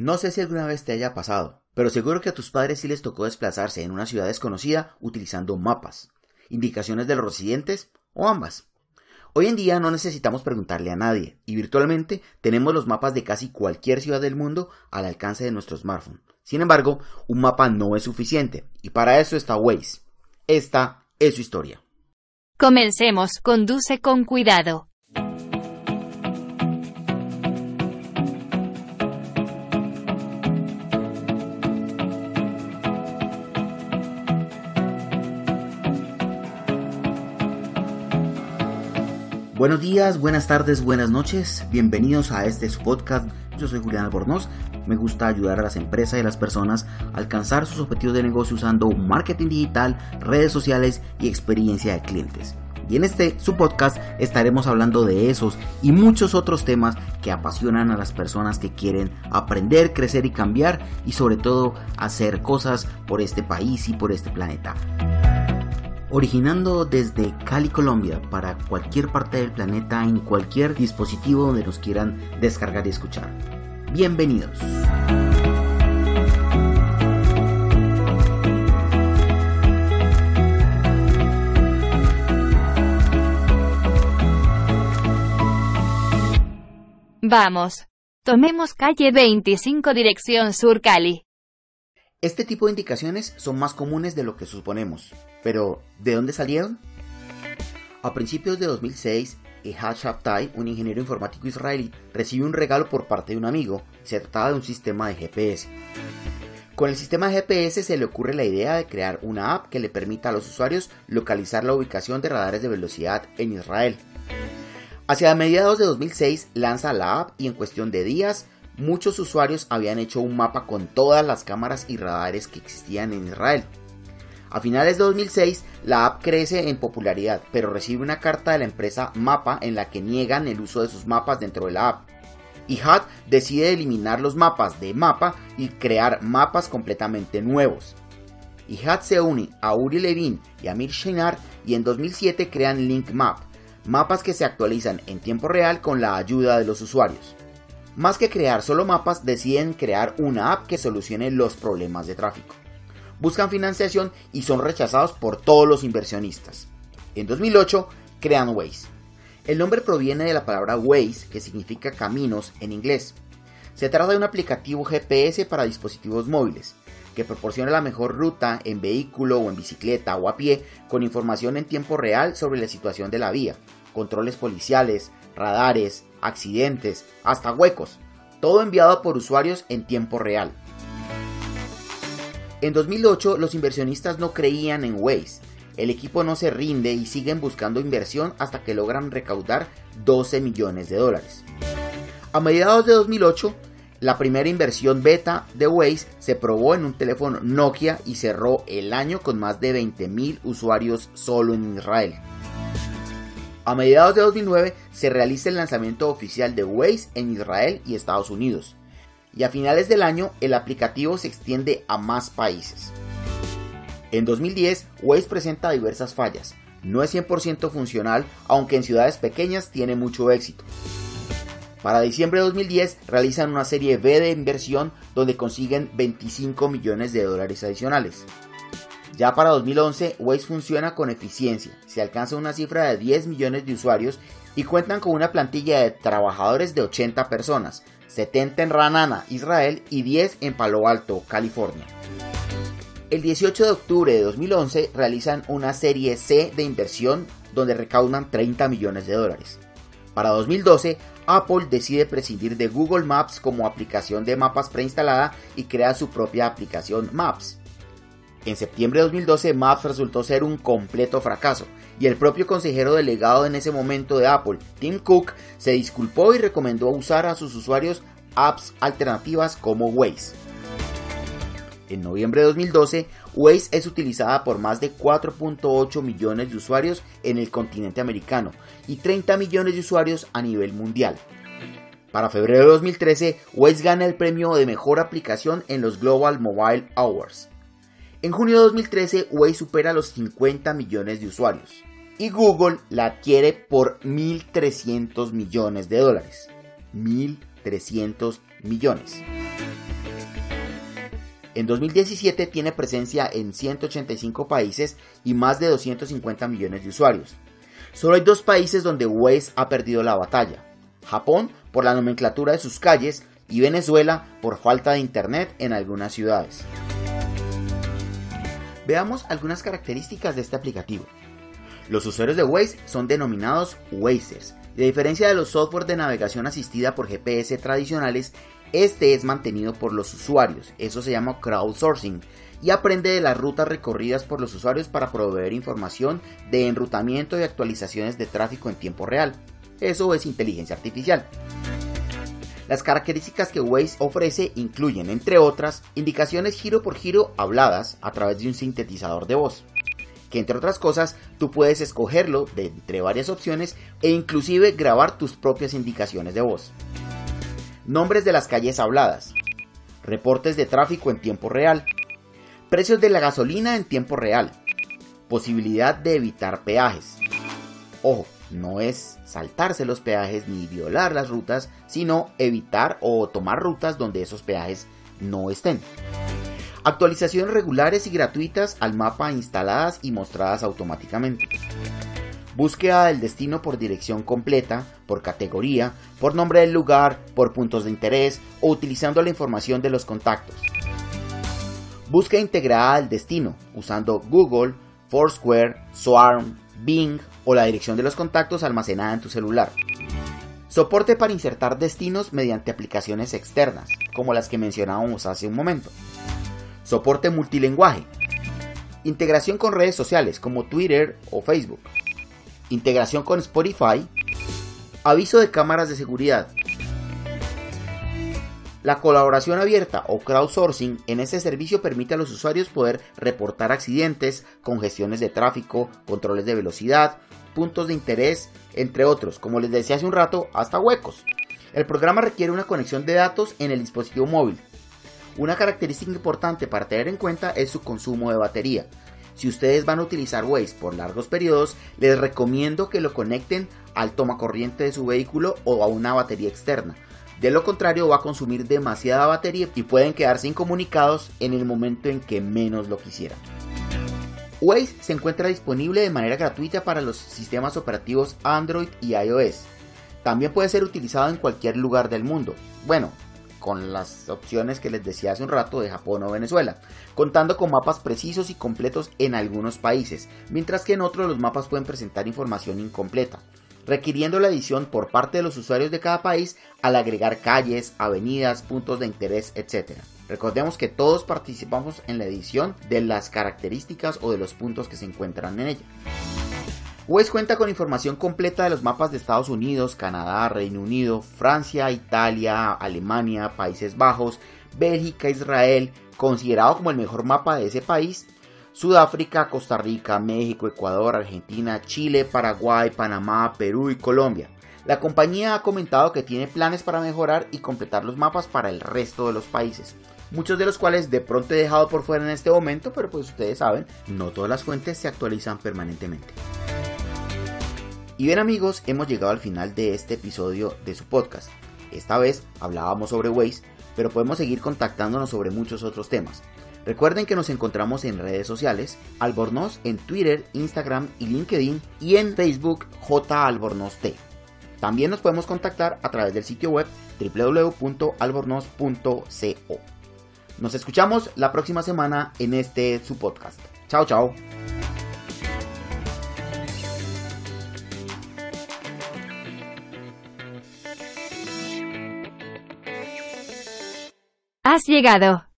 No sé si alguna vez te haya pasado, pero seguro que a tus padres sí les tocó desplazarse en una ciudad desconocida utilizando mapas, indicaciones de los residentes o ambas. Hoy en día no necesitamos preguntarle a nadie y virtualmente tenemos los mapas de casi cualquier ciudad del mundo al alcance de nuestro smartphone. Sin embargo, un mapa no es suficiente y para eso está Waze. Esta es su historia. Comencemos, conduce con cuidado. Buenos días, buenas tardes, buenas noches. Bienvenidos a este su podcast. Yo soy Julián Albornoz. Me gusta ayudar a las empresas y a las personas a alcanzar sus objetivos de negocio usando marketing digital, redes sociales y experiencia de clientes. Y en este su podcast estaremos hablando de esos y muchos otros temas que apasionan a las personas que quieren aprender, crecer y cambiar y sobre todo hacer cosas por este país y por este planeta originando desde Cali, Colombia, para cualquier parte del planeta en cualquier dispositivo donde nos quieran descargar y escuchar. Bienvenidos. Vamos. Tomemos calle 25 dirección Sur Cali. Este tipo de indicaciones son más comunes de lo que suponemos, pero ¿de dónde salieron? A principios de 2006, Ehad Shabtai, un ingeniero informático israelí, recibió un regalo por parte de un amigo. Se trataba de un sistema de GPS. Con el sistema de GPS se le ocurre la idea de crear una app que le permita a los usuarios localizar la ubicación de radares de velocidad en Israel. Hacia mediados de 2006 lanza la app y en cuestión de días muchos usuarios habían hecho un mapa con todas las cámaras y radares que existían en Israel. A finales de 2006, la app crece en popularidad, pero recibe una carta de la empresa Mapa en la que niegan el uso de sus mapas dentro de la app. Y HUD decide eliminar los mapas de Mapa y crear mapas completamente nuevos. Y HUD se une a Uri Levin y a Mir Shinar y en 2007 crean Link Map, mapas que se actualizan en tiempo real con la ayuda de los usuarios. Más que crear solo mapas, deciden crear una app que solucione los problemas de tráfico. Buscan financiación y son rechazados por todos los inversionistas. En 2008 crean Waze. El nombre proviene de la palabra Waze, que significa caminos en inglés. Se trata de un aplicativo GPS para dispositivos móviles, que proporciona la mejor ruta en vehículo o en bicicleta o a pie con información en tiempo real sobre la situación de la vía, controles policiales, radares, accidentes, hasta huecos, todo enviado por usuarios en tiempo real. En 2008 los inversionistas no creían en Waze, el equipo no se rinde y siguen buscando inversión hasta que logran recaudar 12 millones de dólares. A mediados de 2008, la primera inversión beta de Waze se probó en un teléfono Nokia y cerró el año con más de 20.000 usuarios solo en Israel. A mediados de 2009 se realiza el lanzamiento oficial de Waze en Israel y Estados Unidos. Y a finales del año el aplicativo se extiende a más países. En 2010 Waze presenta diversas fallas. No es 100% funcional, aunque en ciudades pequeñas tiene mucho éxito. Para diciembre de 2010 realizan una serie B de inversión donde consiguen 25 millones de dólares adicionales. Ya para 2011, Waze funciona con eficiencia, se alcanza una cifra de 10 millones de usuarios y cuentan con una plantilla de trabajadores de 80 personas, 70 en Ranana, Israel y 10 en Palo Alto, California. El 18 de octubre de 2011 realizan una serie C de inversión donde recaudan 30 millones de dólares. Para 2012, Apple decide prescindir de Google Maps como aplicación de mapas preinstalada y crea su propia aplicación Maps. En septiembre de 2012 Maps resultó ser un completo fracaso y el propio consejero delegado en ese momento de Apple, Tim Cook, se disculpó y recomendó usar a sus usuarios apps alternativas como Waze. En noviembre de 2012, Waze es utilizada por más de 4.8 millones de usuarios en el continente americano y 30 millones de usuarios a nivel mundial. Para febrero de 2013, Waze gana el premio de mejor aplicación en los Global Mobile Awards. En junio de 2013, Waze supera los 50 millones de usuarios y Google la adquiere por 1.300 millones de dólares. 1.300 millones. En 2017 tiene presencia en 185 países y más de 250 millones de usuarios. Solo hay dos países donde Waze ha perdido la batalla. Japón por la nomenclatura de sus calles y Venezuela por falta de internet en algunas ciudades. Veamos algunas características de este aplicativo. Los usuarios de Waze son denominados Wazers. A diferencia de los software de navegación asistida por GPS tradicionales, este es mantenido por los usuarios, eso se llama crowdsourcing, y aprende de las rutas recorridas por los usuarios para proveer información de enrutamiento y actualizaciones de tráfico en tiempo real. Eso es inteligencia artificial. Las características que Waze ofrece incluyen, entre otras, indicaciones giro por giro habladas a través de un sintetizador de voz, que entre otras cosas tú puedes escogerlo de entre varias opciones e inclusive grabar tus propias indicaciones de voz. Nombres de las calles habladas. Reportes de tráfico en tiempo real. Precios de la gasolina en tiempo real. Posibilidad de evitar peajes. Ojo, no es saltarse los peajes ni violar las rutas, sino evitar o tomar rutas donde esos peajes no estén. Actualizaciones regulares y gratuitas al mapa instaladas y mostradas automáticamente. Búsqueda del destino por dirección completa, por categoría, por nombre del lugar, por puntos de interés o utilizando la información de los contactos. Búsqueda integrada del destino, usando Google, Foursquare, Swarm, Bing o la dirección de los contactos almacenada en tu celular. Soporte para insertar destinos mediante aplicaciones externas, como las que mencionábamos hace un momento. Soporte multilingüe. Integración con redes sociales como Twitter o Facebook integración con Spotify, aviso de cámaras de seguridad. La colaboración abierta o crowdsourcing en este servicio permite a los usuarios poder reportar accidentes, congestiones de tráfico, controles de velocidad, puntos de interés, entre otros, como les decía hace un rato, hasta huecos. El programa requiere una conexión de datos en el dispositivo móvil. Una característica importante para tener en cuenta es su consumo de batería. Si ustedes van a utilizar Waze por largos periodos, les recomiendo que lo conecten al toma corriente de su vehículo o a una batería externa. De lo contrario va a consumir demasiada batería y pueden quedarse incomunicados en el momento en que menos lo quisieran. Waze se encuentra disponible de manera gratuita para los sistemas operativos Android y iOS. También puede ser utilizado en cualquier lugar del mundo. Bueno, con las opciones que les decía hace un rato de Japón o Venezuela, contando con mapas precisos y completos en algunos países, mientras que en otros los mapas pueden presentar información incompleta, requiriendo la edición por parte de los usuarios de cada país al agregar calles, avenidas, puntos de interés, etc. Recordemos que todos participamos en la edición de las características o de los puntos que se encuentran en ella. Waze cuenta con información completa de los mapas de Estados Unidos, Canadá, Reino Unido, Francia, Italia, Alemania, Países Bajos, Bélgica, Israel, considerado como el mejor mapa de ese país, Sudáfrica, Costa Rica, México, Ecuador, Argentina, Chile, Paraguay, Panamá, Perú y Colombia. La compañía ha comentado que tiene planes para mejorar y completar los mapas para el resto de los países, muchos de los cuales de pronto he dejado por fuera en este momento, pero pues ustedes saben, no todas las fuentes se actualizan permanentemente. Y bien amigos, hemos llegado al final de este episodio de su podcast. Esta vez hablábamos sobre Waze, pero podemos seguir contactándonos sobre muchos otros temas. Recuerden que nos encontramos en redes sociales, Albornoz en Twitter, Instagram y LinkedIn y en Facebook J También nos podemos contactar a través del sitio web www.albornoz.co. Nos escuchamos la próxima semana en este su podcast. Chao, chao. Has llegado.